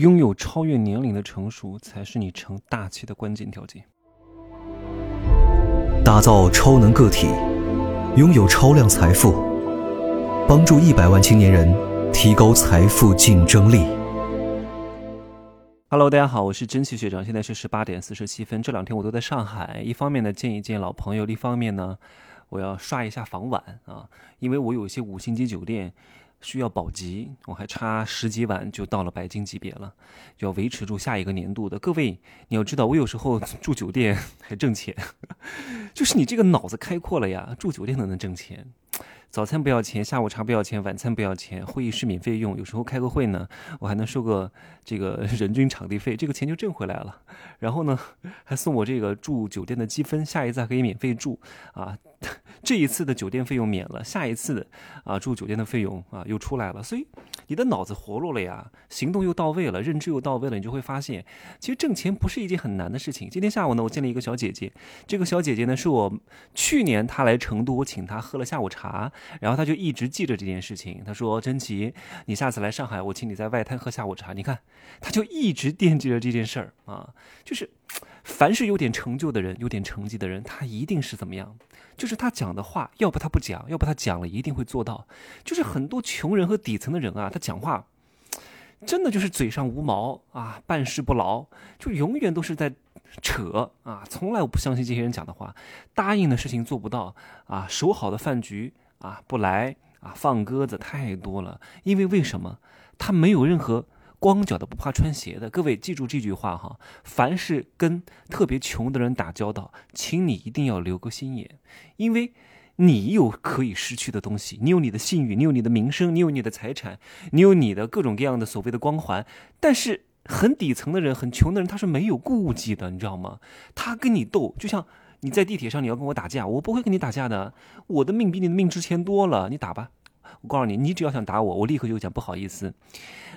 拥有超越年龄的成熟，才是你成大器的关键条件。打造超能个体，拥有超量财富，帮助一百万青年人提高财富竞争力。Hello，大家好，我是真奇学长，现在是十八点四十七分。这两天我都在上海，一方面呢见一见老朋友，另一方面呢我要刷一下房晚啊，因为我有一些五星级酒店。需要保级，我还差十几万就到了白金级别了，要维持住下一个年度的。各位，你要知道，我有时候住酒店还挣钱，就是你这个脑子开阔了呀，住酒店都能挣钱。早餐不要钱，下午茶不要钱，晚餐不要钱，会议室免费用。有时候开个会呢，我还能收个这个人均场地费，这个钱就挣回来了。然后呢，还送我这个住酒店的积分，下一次还可以免费住啊。这一次的酒店费用免了，下一次的啊住酒店的费用啊又出来了，所以你的脑子活络了呀，行动又到位了，认知又到位了，你就会发现，其实挣钱不是一件很难的事情。今天下午呢，我见了一个小姐姐，这个小姐姐呢是我去年她来成都，我请她喝了下午茶，然后她就一直记着这件事情。她说：“珍奇，你下次来上海，我请你在外滩喝下午茶。”你看，她就一直惦记着这件事儿啊，就是。凡是有点成就的人，有点成绩的人，他一定是怎么样？就是他讲的话，要不他不讲，要不他讲了一定会做到。就是很多穷人和底层的人啊，他讲话真的就是嘴上无毛啊，办事不牢，就永远都是在扯啊，从来我不相信这些人讲的话。答应的事情做不到啊，守好的饭局啊不来啊，放鸽子太多了。因为为什么？他没有任何。光脚的不怕穿鞋的，各位记住这句话哈。凡是跟特别穷的人打交道，请你一定要留个心眼，因为你有可以失去的东西，你有你的信誉，你有你的名声，你有你的财产，你有你的各种各样的所谓的光环。但是很底层的人，很穷的人，他是没有顾忌的，你知道吗？他跟你斗，就像你在地铁上你要跟我打架，我不会跟你打架的，我的命比你的命值钱多了，你打吧。我告诉你，你只要想打我，我立刻就讲不好意思，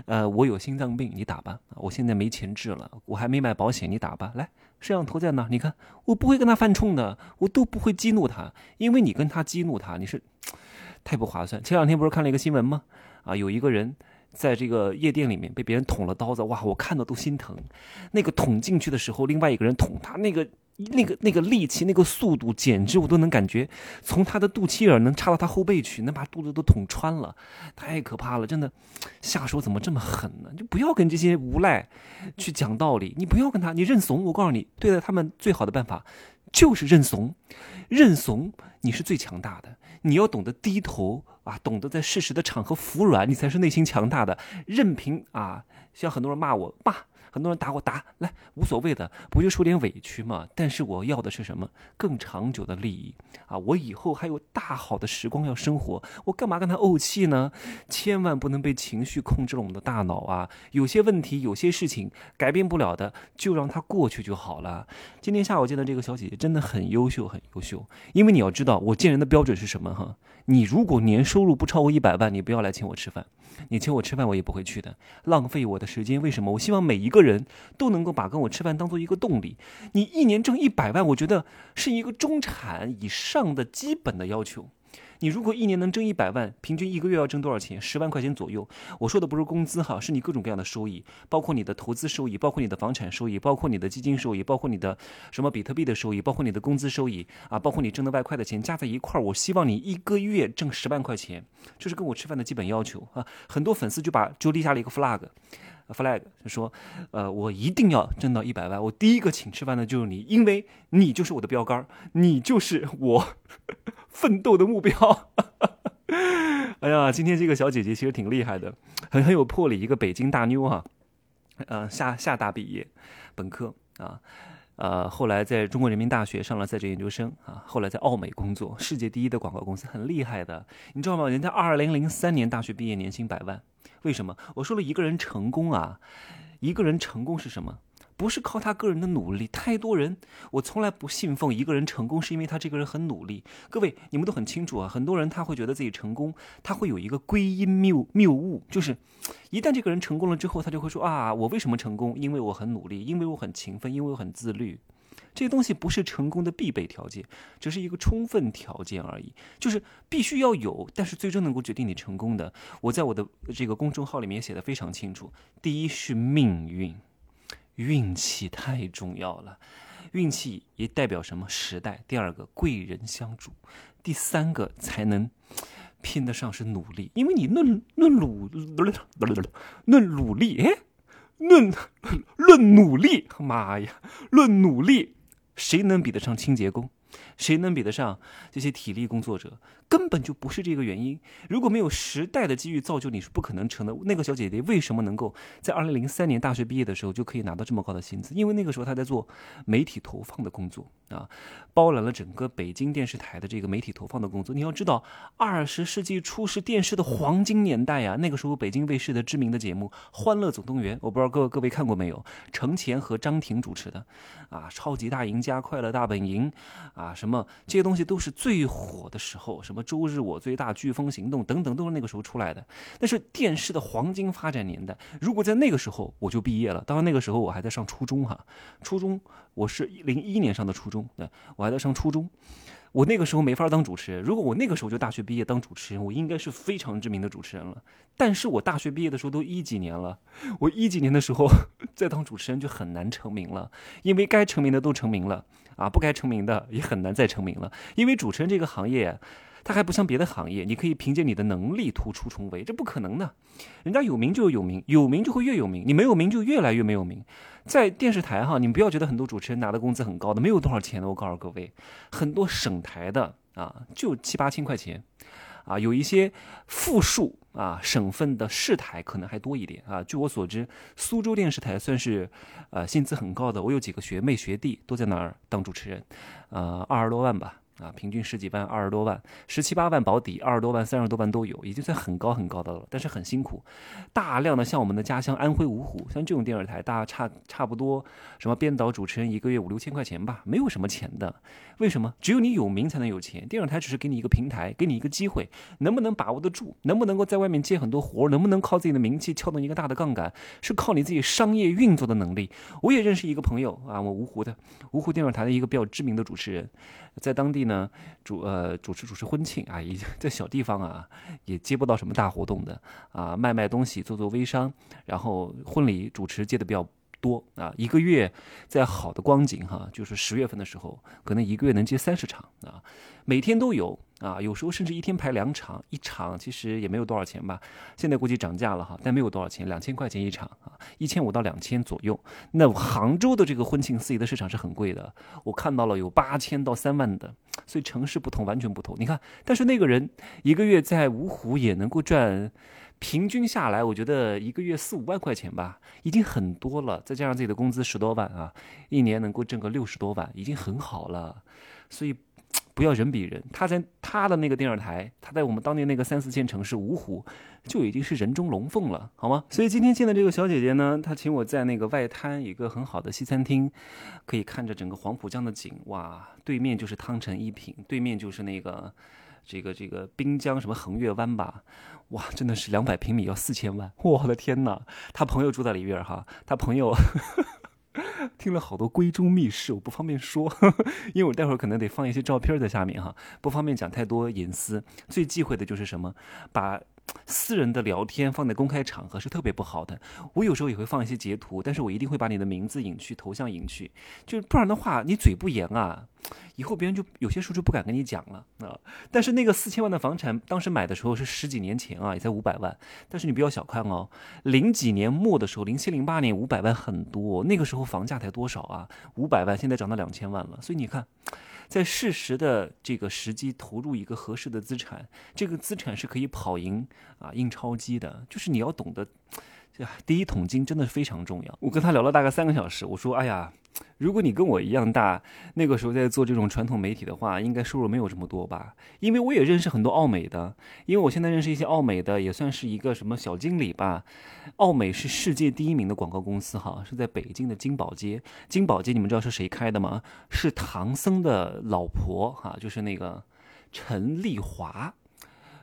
呃，我有心脏病，你打吧。我现在没钱治了，我还没买保险，你打吧。来，摄像头在哪？你看，我不会跟他犯冲的，我都不会激怒他，因为你跟他激怒他，你是太不划算。前两天不是看了一个新闻吗？啊，有一个人在这个夜店里面被别人捅了刀子，哇，我看到都心疼。那个捅进去的时候，另外一个人捅他，那个。那个那个力气，那个速度，简直我都能感觉，从他的肚脐眼能插到他后背去，能把肚子都捅穿了，太可怕了！真的，下手怎么这么狠呢？就不要跟这些无赖去讲道理，你不要跟他，你认怂。我告诉你，对待他们最好的办法就是认怂，认怂你是最强大的。你要懂得低头啊，懂得在适时的场合服软，你才是内心强大的。任凭啊，像很多人骂我骂。很多人打我打来无所谓的，不就受点委屈吗？但是我要的是什么？更长久的利益啊！我以后还有大好的时光要生活，我干嘛跟他怄气呢？千万不能被情绪控制了我们的大脑啊！有些问题，有些事情改变不了的，就让它过去就好了。今天下午见的这个小姐姐真的很优秀，很优秀。因为你要知道，我见人的标准是什么哈？你如果年收入不超过一百万，你不要来请我吃饭。你请我吃饭，我也不会去的，浪费我的时间。为什么？我希望每一个人都能够把跟我吃饭当做一个动力。你一年挣一百万，我觉得是一个中产以上的基本的要求。你如果一年能挣一百万，平均一个月要挣多少钱？十万块钱左右。我说的不是工资哈，是你各种各样的收益，包括你的投资收益，包括你的房产收益，包括你的基金收益，包括你的什么比特币的收益，包括你的工资收益啊，包括你挣的外快的钱加在一块儿，我希望你一个月挣十万块钱，这是跟我吃饭的基本要求啊。很多粉丝就把就立下了一个 flag flag 就说，呃，我一定要挣到一百万，我第一个请吃饭的就是你，因为你就是我的标杆，你就是我。奋斗的目标。哎呀，今天这个小姐姐其实挺厉害的，很很有魄力，一个北京大妞哈。呃，厦厦大毕业，本科啊，呃，后来在中国人民大学上了在职研究生啊，后来在奥美工作，世界第一的广告公司，很厉害的。你知道吗？人家二零零三年大学毕业，年薪百万。为什么？我说了一个人成功啊，一个人成功是什么？不是靠他个人的努力，太多人，我从来不信奉一个人成功是因为他这个人很努力。各位，你们都很清楚啊，很多人他会觉得自己成功，他会有一个归因谬谬误，就是一旦这个人成功了之后，他就会说啊，我为什么成功？因为我很努力，因为我很勤奋，因为我很自律。这些东西不是成功的必备条件，只是一个充分条件而已。就是必须要有，但是最终能够决定你成功的，我在我的这个公众号里面写的非常清楚。第一是命运，运气太重要了，运气也代表什么时代。第二个贵人相助，第三个才能。拼得上是努力，因为你论论努论努力，哎，论论努力，妈呀，论努力，谁能比得上清洁工？谁能比得上这些体力工作者？根本就不是这个原因。如果没有时代的机遇造就，你是不可能成的。那个小姐姐为什么能够在二零零三年大学毕业的时候就可以拿到这么高的薪资？因为那个时候她在做媒体投放的工作啊，包揽了整个北京电视台的这个媒体投放的工作。你要知道，二十世纪初是电视的黄金年代呀。那个时候，北京卫视的知名的节目《欢乐总动员》，我不知道各各位看过没有？程前和张婷主持的啊，《超级大赢家》《快乐大本营》啊，啊什么这些东西都是最火的时候。什么？周日我最大、飓风行动等等都是那个时候出来的，那是电视的黄金发展年代。如果在那个时候我就毕业了，当然那个时候我还在上初中哈，初中我是零一年上的初中，对我还在上初中，我那个时候没法当主持人。如果我那个时候就大学毕业当主持人，我应该是非常知名的主持人了。但是我大学毕业的时候都一几年了，我一几年的时候 再当主持人就很难成名了，因为该成名的都成名了啊，不该成名的也很难再成名了，因为主持人这个行业。它还不像别的行业，你可以凭借你的能力突出重围，这不可能的。人家有名就有名，有名就会越有名，你没有名就越来越没有名。在电视台哈，你们不要觉得很多主持人拿的工资很高的，没有多少钱的。我告诉各位，很多省台的啊，就七八千块钱，啊，有一些富庶啊省份的市台可能还多一点啊。据我所知，苏州电视台算是呃薪资很高的，我有几个学妹学弟都在那儿当主持人，呃，二十多万吧。啊，平均十几万、二十多万、十七八万保底，二十多万、三十多万都有，已经算很高很高的了。但是很辛苦，大量的像我们的家乡安徽芜湖，像这种电视台，大差差不多什么编导、主持人一个月五六千块钱吧，没有什么钱的。为什么？只有你有名才能有钱。电视台只是给你一个平台，给你一个机会，能不能把握得住？能不能够在外面接很多活？能不能靠自己的名气撬动一个大的杠杆？是靠你自己商业运作的能力。我也认识一个朋友啊，我芜湖的芜湖电视台的一个比较知名的主持人。在当地呢，主呃主持主持婚庆啊，也在小地方啊，也接不到什么大活动的啊，卖卖东西，做做微商，然后婚礼主持接的比较。多啊，一个月在好的光景哈，就是十月份的时候，可能一个月能接三十场啊，每天都有啊，有时候甚至一天排两场，一场其实也没有多少钱吧，现在估计涨价了哈，但没有多少钱，两千块钱一场啊，一千五到两千左右。那杭州的这个婚庆司仪的市场是很贵的，我看到了有八千到三万的，所以城市不同，完全不同。你看，但是那个人一个月在芜湖也能够赚。平均下来，我觉得一个月四五万块钱吧，已经很多了。再加上自己的工资十多万啊，一年能够挣个六十多万，已经很好了。所以不要人比人，他在他的那个电视台，他在我们当年那个三四线城市芜湖，就已经是人中龙凤了，好吗？所以今天见的这个小姐姐呢，她请我在那个外滩一个很好的西餐厅，可以看着整个黄浦江的景，哇，对面就是汤臣一品，对面就是那个。这个这个滨江什么横月湾吧，哇，真的是两百平米要四千万，我的天哪！他朋友住在里边哈，他朋友 听了好多闺中密事，我不方便说，因为我待会儿可能得放一些照片在下面哈，不方便讲太多隐私。最忌讳的就是什么，把。私人的聊天放在公开场合是特别不好的。我有时候也会放一些截图，但是我一定会把你的名字隐去，头像隐去，就不然的话，你嘴不严啊，以后别人就有些时候就不敢跟你讲了啊。但是那个四千万的房产，当时买的时候是十几年前啊，也才五百万。但是你不要小看哦，零几年末的时候，零七零八年五百万很多，那个时候房价才多少啊？五百万现在涨到两千万了，所以你看。在适时的这个时机投入一个合适的资产，这个资产是可以跑赢啊印钞机的。就是你要懂得，这第一桶金真的是非常重要。我跟他聊了大概三个小时，我说：“哎呀。”如果你跟我一样大，那个时候在做这种传统媒体的话，应该收入没有这么多吧？因为我也认识很多奥美的，因为我现在认识一些奥美的，也算是一个什么小经理吧。奥美是世界第一名的广告公司，哈，是在北京的金宝街。金宝街你们知道是谁开的吗？是唐僧的老婆，哈，就是那个陈丽华，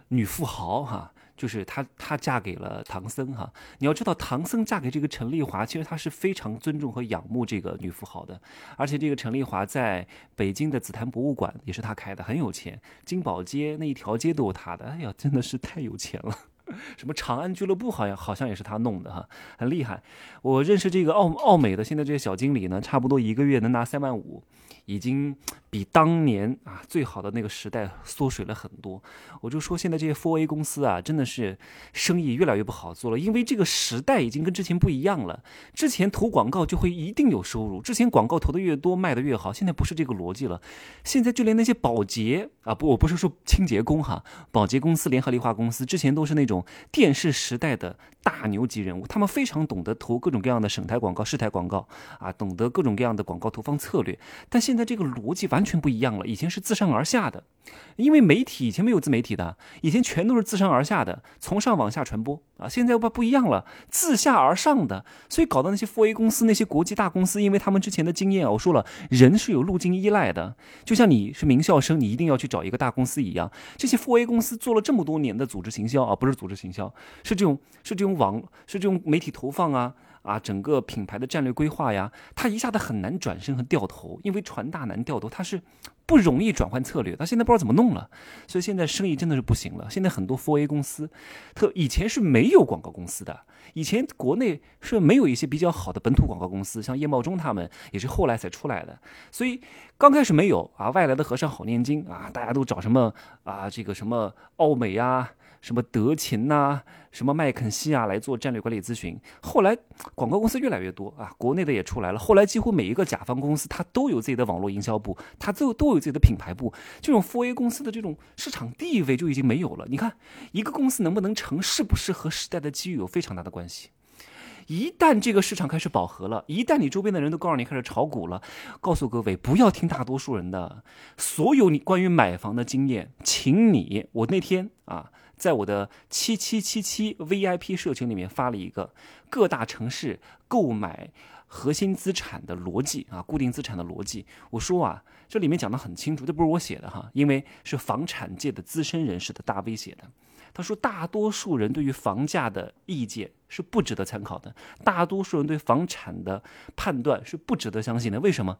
女富豪，哈。就是她她嫁给了唐僧哈。你要知道，唐僧嫁给这个陈丽华，其实他是非常尊重和仰慕这个女富豪的。而且这个陈丽华在北京的紫檀博物馆也是他开的，很有钱，金宝街那一条街都是他的。哎呀，真的是太有钱了。什么长安俱乐部好像好像也是他弄的哈，很厉害。我认识这个奥奥美的现在这些小经理呢，差不多一个月能拿三万五。已经比当年啊最好的那个时代缩水了很多。我就说现在这些 Four A 公司啊，真的是生意越来越不好做了，因为这个时代已经跟之前不一样了。之前投广告就会一定有收入，之前广告投的越多卖的越好，现在不是这个逻辑了。现在就连那些保洁啊，不，我不是说清洁工哈，保洁公司、联合利华公司之前都是那种电视时代的大牛级人物，他们非常懂得投各种各样的省台广告、市台广告啊，懂得各种各样的广告投放策略，但现在。这个逻辑完全不一样了。以前是自上而下的，因为媒体以前没有自媒体的，以前全都是自上而下的，从上往下传播啊。现在不不一样了，自下而上的，所以搞到那些 f A 公司、那些国际大公司，因为他们之前的经验，我说了，人是有路径依赖的，就像你是名校生，你一定要去找一个大公司一样。这些 f A 公司做了这么多年的组织行销啊，不是组织是行销，是这种是这种网是这种媒体投放啊。啊，整个品牌的战略规划呀，它一下子很难转身和掉头，因为船大难掉头，它是不容易转换策略。他现在不知道怎么弄了，所以现在生意真的是不行了。现在很多 f o r A 公司，特以前是没有广告公司的，以前国内是没有一些比较好的本土广告公司，像叶茂中他们也是后来才出来的。所以刚开始没有啊，外来的和尚好念经啊，大家都找什么啊，这个什么奥美呀。什么德勤呐，什么麦肯锡啊，来做战略管理咨询。后来广告公司越来越多啊，国内的也出来了。后来几乎每一个甲方公司，它都有自己的网络营销部，它都都有自己的品牌部。这种 for A 公司的这种市场地位就已经没有了。你看，一个公司能不能成，是不是和时代的机遇有非常大的关系？一旦这个市场开始饱和了，一旦你周边的人都告诉你开始炒股了，告诉各位不要听大多数人的，所有你关于买房的经验，请你我那天啊。在我的七七七七 VIP 社群里面发了一个各大城市购买核心资产的逻辑啊，固定资产的逻辑。我说啊，这里面讲的很清楚，这不是我写的哈，因为是房产界的资深人士的大 V 写的。他说，大多数人对于房价的意见。是不值得参考的。大多数人对房产的判断是不值得相信的。为什么？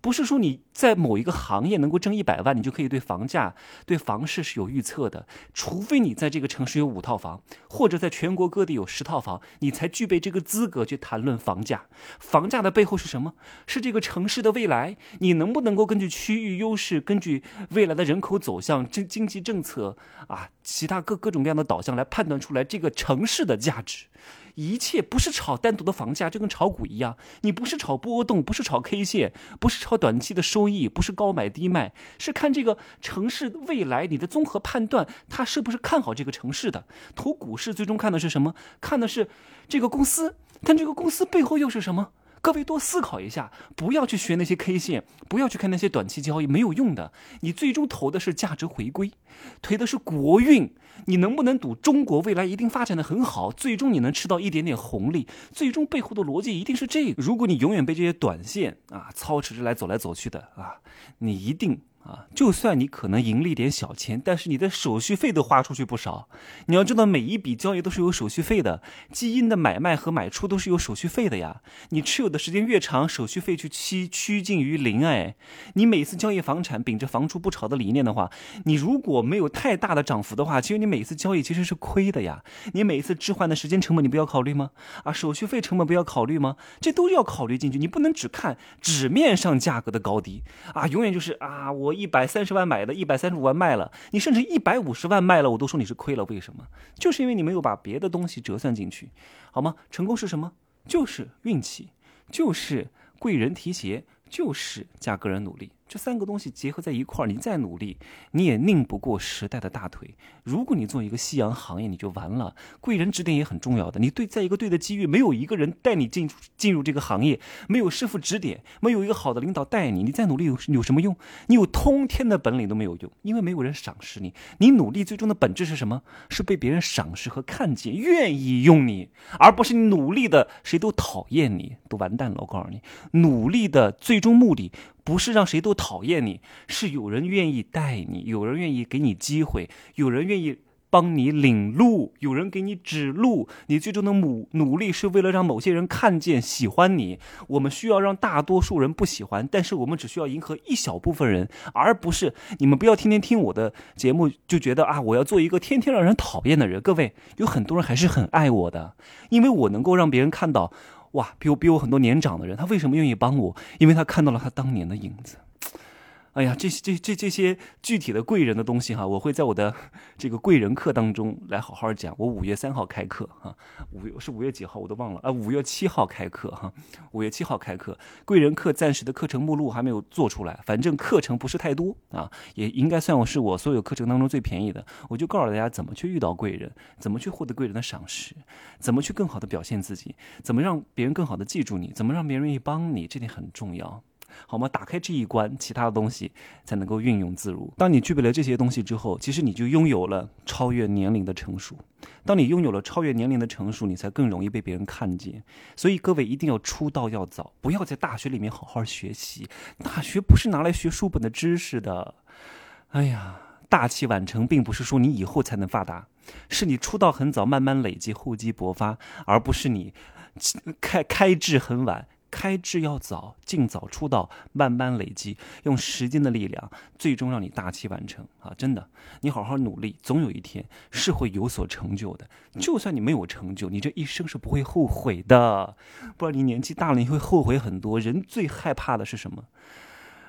不是说你在某一个行业能够挣一百万，你就可以对房价、对房市是有预测的。除非你在这个城市有五套房，或者在全国各地有十套房，你才具备这个资格去谈论房价。房价的背后是什么？是这个城市的未来。你能不能够根据区域优势，根据未来的人口走向、经经济政策啊，其他各各种各样的导向来判断出来这个城市的价值？一切不是炒单独的房价，就跟炒股一样，你不是炒波动，不是炒 K 线，不是炒短期的收益，不是高买低卖，是看这个城市未来你的综合判断，他是不是看好这个城市的。投股市最终看的是什么？看的是这个公司，但这个公司背后又是什么？各位多思考一下，不要去学那些 K 线，不要去看那些短期交易，没有用的。你最终投的是价值回归，推的是国运。你能不能赌中国未来一定发展的很好？最终你能吃到一点点红利？最终背后的逻辑一定是这个。如果你永远被这些短线啊操持着来走来走去的啊，你一定。啊，就算你可能盈利点小钱，但是你的手续费都花出去不少。你要知道，每一笔交易都是有手续费的，基因的买卖和买出都是有手续费的呀。你持有的时间越长，手续费就趋趋近于零。哎，你每次交易房产，秉着房出不炒的理念的话，你如果没有太大的涨幅的话，其实你每次交易其实是亏的呀。你每次置换的时间成本，你不要考虑吗？啊，手续费成本不要考虑吗？这都要考虑进去。你不能只看纸面上价格的高低啊，永远就是啊我。一百三十万买的，一百三十五万卖了，你甚至一百五十万卖了，我都说你是亏了。为什么？就是因为你没有把别的东西折算进去，好吗？成功是什么？就是运气，就是贵人提携，就是加个人努力。这三个东西结合在一块儿，你再努力，你也拧不过时代的大腿。如果你做一个夕阳行业，你就完了。贵人指点也很重要的，你对在一个对的机遇，没有一个人带你进进入这个行业，没有师傅指点，没有一个好的领导带你，你再努力有有什么用？你有通天的本领都没有用，因为没有人赏识你。你努力最终的本质是什么？是被别人赏识和看见，愿意用你，而不是你努力的谁都讨厌你，都完蛋了。我告诉你，努力的最终目的。不是让谁都讨厌你，是有人愿意带你，有人愿意给你机会，有人愿意帮你领路，有人给你指路。你最终的努努力是为了让某些人看见、喜欢你。我们需要让大多数人不喜欢，但是我们只需要迎合一小部分人，而不是你们不要天天听我的节目就觉得啊，我要做一个天天让人讨厌的人。各位，有很多人还是很爱我的，因为我能够让别人看到，哇，比我比我很多年长的人，他为什么愿意帮我？因为他看到了他当年的影子。哎呀，这些这这这些具体的贵人的东西哈，我会在我的 这个贵人课当中来好好讲。我五月三号开课哈，五月是五月几号我都忘了啊，五月七号开课哈，五月七号开课。贵人课暂时的课程目录还没有做出来，反正课程不是太多啊，也应该算我是我所有课程当中最便宜的。我就告诉大家怎么去遇到贵人，怎么去获得贵人的赏识，怎么去更好的表现自己，怎么让别人更好的记住你，怎么让别人愿意帮你，这点很重要。好吗？打开这一关，其他的东西才能够运用自如。当你具备了这些东西之后，其实你就拥有了超越年龄的成熟。当你拥有了超越年龄的成熟，你才更容易被别人看见。所以各位一定要出道要早，不要在大学里面好好学习。大学不是拿来学书本的知识的。哎呀，大器晚成，并不是说你以后才能发达，是你出道很早，慢慢累积，厚积薄发，而不是你开开智很晚。开智要早，尽早出道，慢慢累积，用时间的力量，最终让你大器晚成啊！真的，你好好努力，总有一天是会有所成就的。就算你没有成就，你这一生是不会后悔的。不然你年纪大了，你会后悔很多。人最害怕的是什么？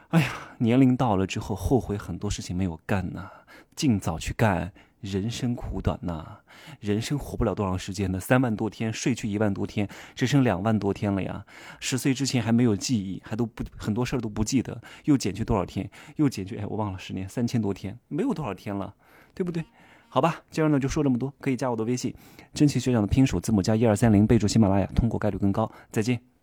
哎呀，年龄到了之后，后悔很多事情没有干呢。尽早去干。人生苦短呐，人生活不了多长时间的，三万多天，睡去一万多天，只剩两万多天了呀。十岁之前还没有记忆，还都不很多事儿都不记得，又减去多少天？又减去，哎，我忘了，十年三千多天，没有多少天了，对不对？好吧，今儿呢就说这么多，可以加我的微信，真奇学长的拼手字母加一二三零，备注喜马拉雅，通过概率更高。再见。